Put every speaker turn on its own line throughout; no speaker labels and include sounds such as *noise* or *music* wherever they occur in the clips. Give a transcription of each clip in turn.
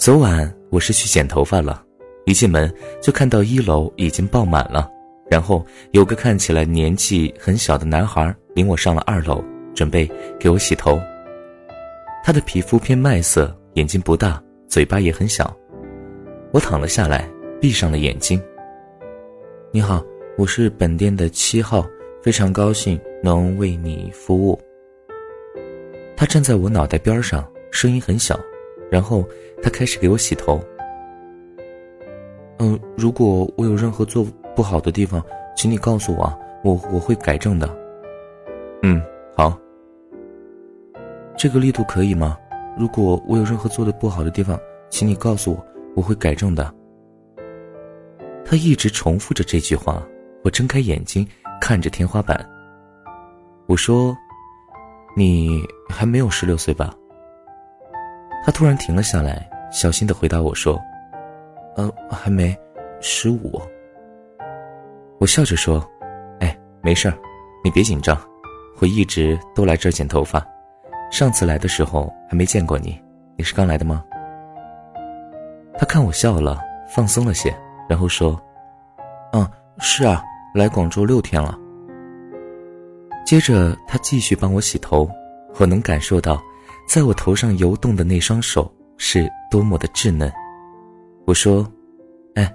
昨晚我是去剪头发了，一进门就看到一楼已经爆满了，然后有个看起来年纪很小的男孩领我上了二楼，准备给我洗头。他的皮肤偏麦色，眼睛不大，嘴巴也很小。我躺了下来，闭上了眼睛。你好，我是本店的七号，非常高兴能为你服务。他站在我脑袋边上，声音很小。然后他开始给我洗头。嗯，如果我有任何做不好的地方，请你告诉我，我我会改正的。嗯，好。这个力度可以吗？如果我有任何做的不好的地方，请你告诉我，我会改正的。他一直重复着这句话。我睁开眼睛看着天花板。我说：“你还没有十六岁吧？”他突然停了下来，小心的回答我说：“嗯，还没，十五。”我笑着说：“哎，没事儿，你别紧张，我一直都来这儿剪头发，上次来的时候还没见过你，你是刚来的吗？”他看我笑了，放松了些，然后说：“嗯，是啊，来广州六天了。”接着他继续帮我洗头，我能感受到。在我头上游动的那双手是多么的稚嫩，我说：“哎，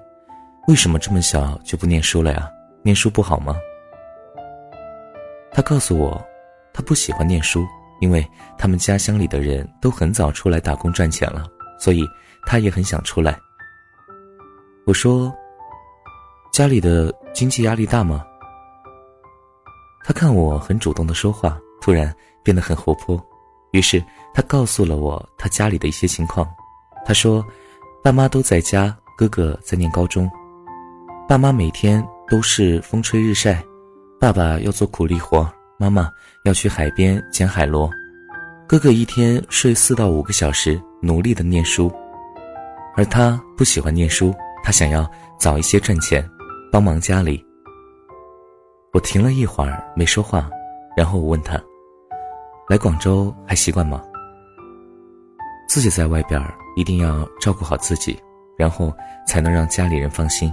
为什么这么小就不念书了呀？念书不好吗？”他告诉我，他不喜欢念书，因为他们家乡里的人都很早出来打工赚钱了，所以他也很想出来。我说：“家里的经济压力大吗？”他看我很主动的说话，突然变得很活泼。于是他告诉了我他家里的一些情况。他说，爸妈都在家，哥哥在念高中。爸妈每天都是风吹日晒，爸爸要做苦力活，妈妈要去海边捡海螺。哥哥一天睡四到五个小时，努力的念书。而他不喜欢念书，他想要早一些赚钱，帮忙家里。我停了一会儿没说话，然后我问他。来广州还习惯吗？自己在外边一定要照顾好自己，然后才能让家里人放心。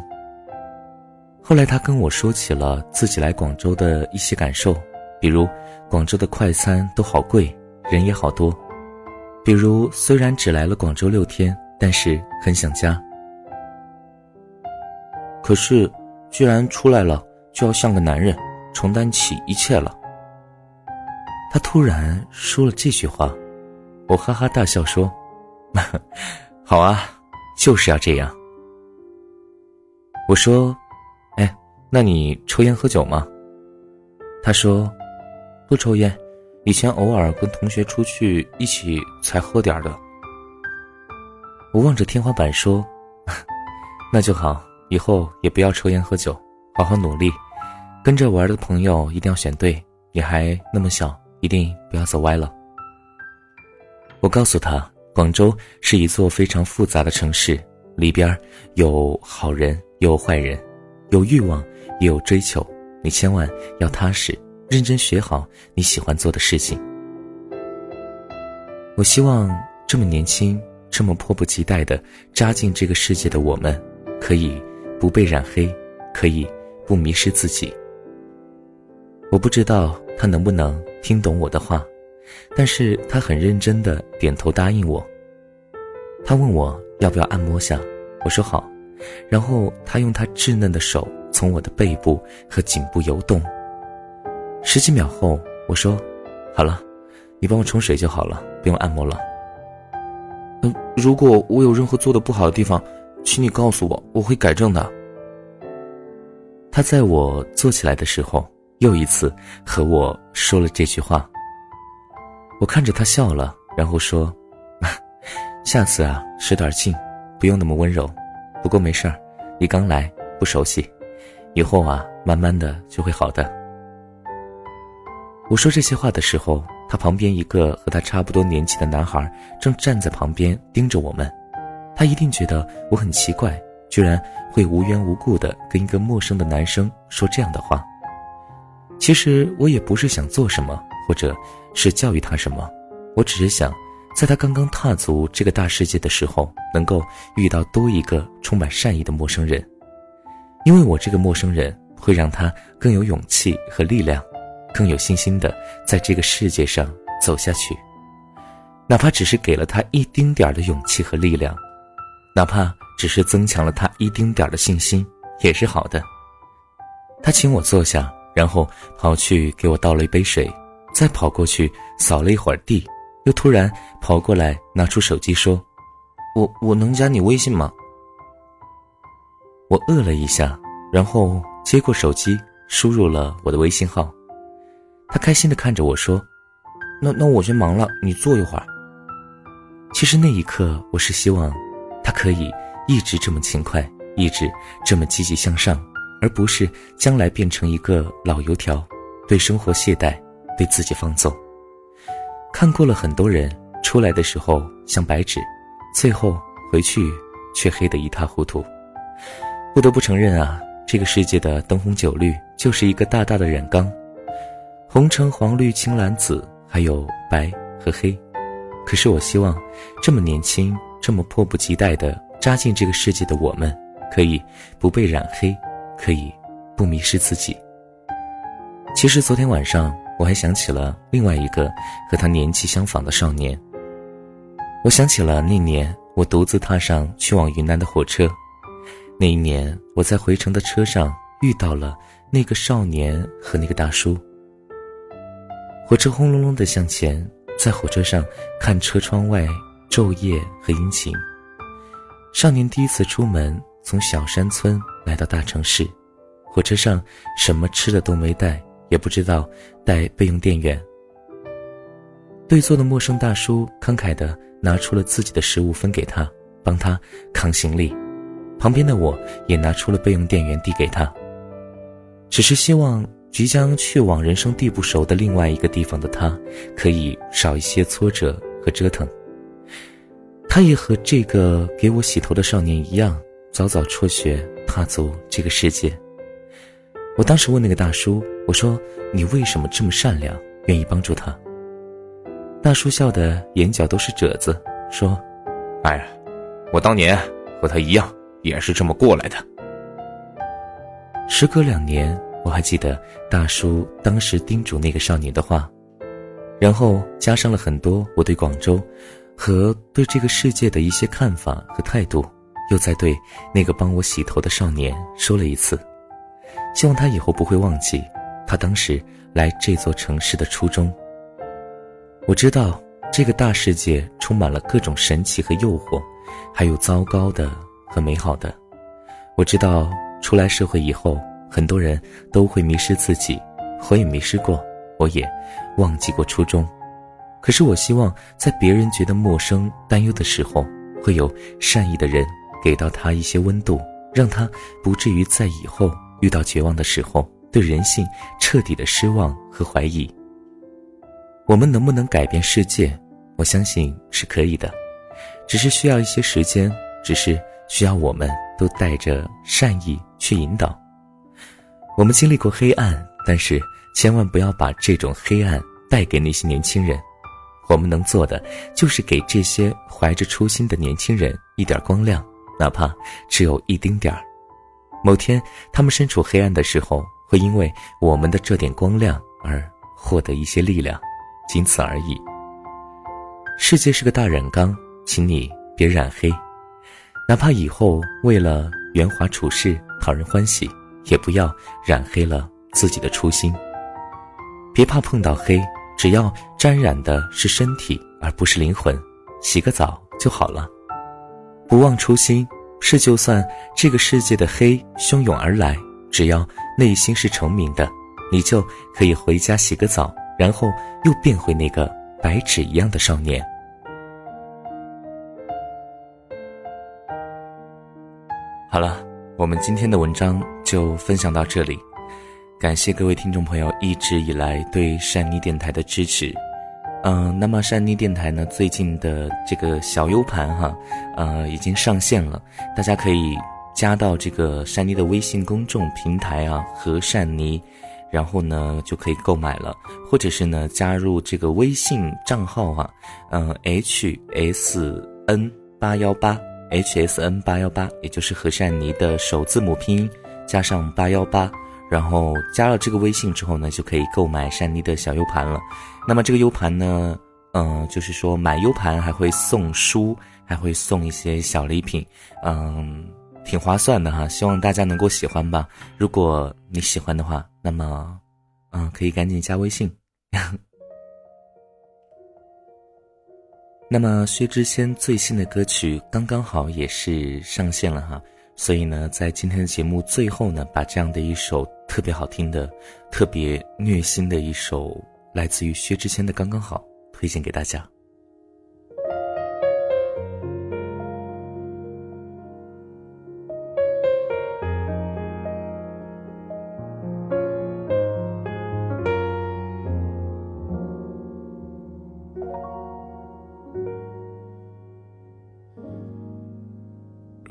后来他跟我说起了自己来广州的一些感受，比如广州的快餐都好贵，人也好多；比如虽然只来了广州六天，但是很想家。可是，既然出来了，就要像个男人，承担起一切了。他突然说了这句话，我哈哈大笑说：“ *laughs* 好啊，就是要这样。”我说：“哎，那你抽烟喝酒吗？”他说：“不抽烟，以前偶尔跟同学出去一起才喝点的。”我望着天花板说：“ *laughs* 那就好，以后也不要抽烟喝酒，好好努力，跟着玩的朋友一定要选对，你还那么小。”一定不要走歪了。我告诉他，广州是一座非常复杂的城市，里边有好人，有坏人，有欲望，也有追求。你千万要踏实，认真学好你喜欢做的事情。我希望这么年轻，这么迫不及待的扎进这个世界的我们，可以不被染黑，可以不迷失自己。我不知道他能不能。听懂我的话，但是他很认真的点头答应我。他问我要不要按摩下，我说好。然后他用他稚嫩的手从我的背部和颈部游动。十几秒后，我说：“好了，你帮我冲水就好了，不用按摩了。”嗯，如果我有任何做的不好的地方，请你告诉我，我会改正的。他在我坐起来的时候。又一次和我说了这句话。我看着他笑了，然后说：“下次啊，使点劲，不用那么温柔。不过没事儿，你刚来不熟悉，以后啊，慢慢的就会好的。”我说这些话的时候，他旁边一个和他差不多年纪的男孩正站在旁边盯着我们。他一定觉得我很奇怪，居然会无缘无故的跟一个陌生的男生说这样的话。其实我也不是想做什么，或者是教育他什么，我只是想在他刚刚踏足这个大世界的时候，能够遇到多一个充满善意的陌生人，因为我这个陌生人会让他更有勇气和力量，更有信心的在这个世界上走下去。哪怕只是给了他一丁点儿的勇气和力量，哪怕只是增强了他一丁点儿的信心，也是好的。他请我坐下，然后跑去给我倒了一杯水，再跑过去扫了一会儿地，又突然跑过来拿出手机说：“我我能加你微信吗？”我饿了一下，然后接过手机，输入了我的微信号。他开心的看着我说：“那那我先忙了，你坐一会儿。”其实那一刻，我是希望他可以一直这么勤快，一直这么积极向上。而不是将来变成一个老油条，对生活懈怠，对自己放纵。看过了很多人出来的时候像白纸，最后回去却黑得一塌糊涂。不得不承认啊，这个世界的灯红酒绿就是一个大大的染缸，红橙黄绿青蓝紫，还有白和黑。可是我希望，这么年轻、这么迫不及待地扎进这个世界的我们，可以不被染黑。可以不迷失自己。其实昨天晚上我还想起了另外一个和他年纪相仿的少年。我想起了那年我独自踏上去往云南的火车，那一年我在回程的车上遇到了那个少年和那个大叔。火车轰隆隆的向前，在火车上看车窗外昼夜和阴晴。少年第一次出门，从小山村。来到大城市，火车上什么吃的都没带，也不知道带备用电源。对坐的陌生大叔慷慨地拿出了自己的食物分给他，帮他扛行李。旁边的我也拿出了备用电源递给他，只是希望即将去往人生地不熟的另外一个地方的他，可以少一些挫折和折腾。他也和这个给我洗头的少年一样，早早辍学。踏足这个世界，我当时问那个大叔：“我说你为什么这么善良，愿意帮助他？”大叔笑得眼角都是褶子，说：“哎，我当年和他一样，也是这么过来的。”时隔两年，我还记得大叔当时叮嘱那个少年的话，然后加上了很多我对广州和对这个世界的一些看法和态度。又在对那个帮我洗头的少年说了一次，希望他以后不会忘记他当时来这座城市的初衷。我知道这个大世界充满了各种神奇和诱惑，还有糟糕的和美好的。我知道出来社会以后，很多人都会迷失自己，我也迷失过，我也忘记过初衷。可是我希望在别人觉得陌生、担忧的时候，会有善意的人。给到他一些温度，让他不至于在以后遇到绝望的时候，对人性彻底的失望和怀疑。我们能不能改变世界？我相信是可以的，只是需要一些时间，只是需要我们都带着善意去引导。我们经历过黑暗，但是千万不要把这种黑暗带给那些年轻人。我们能做的，就是给这些怀着初心的年轻人一点光亮。哪怕只有一丁点儿，某天他们身处黑暗的时候，会因为我们的这点光亮而获得一些力量，仅此而已。世界是个大染缸，请你别染黑，哪怕以后为了圆滑处事、讨人欢喜，也不要染黑了自己的初心。别怕碰到黑，只要沾染的是身体而不是灵魂，洗个澡就好了。不忘初心，是就算这个世界的黑汹涌而来，只要内心是澄明的，你就可以回家洗个澡，然后又变回那个白纸一样的少年。好了，我们今天的文章就分享到这里，感谢各位听众朋友一直以来对善妮电台的支持。嗯，那么善妮电台呢？最近的这个小 U 盘哈，呃，已经上线了，大家可以加到这个善妮的微信公众平台啊，和善妮，然后呢就可以购买了，或者是呢加入这个微信账号啊，嗯，H S N 八幺八，H S N 八幺八，也就是和善妮的首字母拼音加上八幺八，然后加了这个微信之后呢，就可以购买善妮的小 U 盘了。那么这个 U 盘呢，嗯，就是说买 U 盘还会送书，还会送一些小礼品，嗯。挺划算的哈，希望大家能够喜欢吧。如果你喜欢的话，那么，嗯，可以赶紧加微信。*laughs* 那么薛之谦最新的歌曲刚刚好也是上线了哈，所以呢，在今天的节目最后呢，把这样的一首特别好听的、特别虐心的一首来自于薛之谦的《刚刚好》推荐给大家。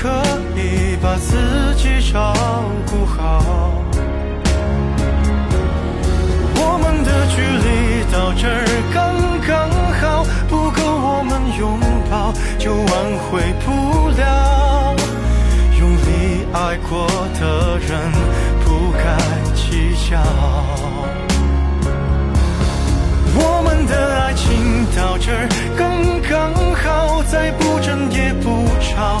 可以把自己照顾好。我们的距离到这儿刚刚好，不够我们拥抱，就挽回不了。用力爱过的人，不该计较。我们的爱情到这儿刚刚好，再不争也不吵。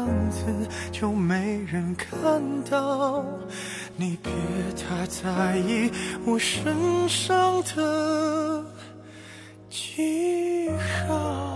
样子就没人看到你别太在意我身上的记号。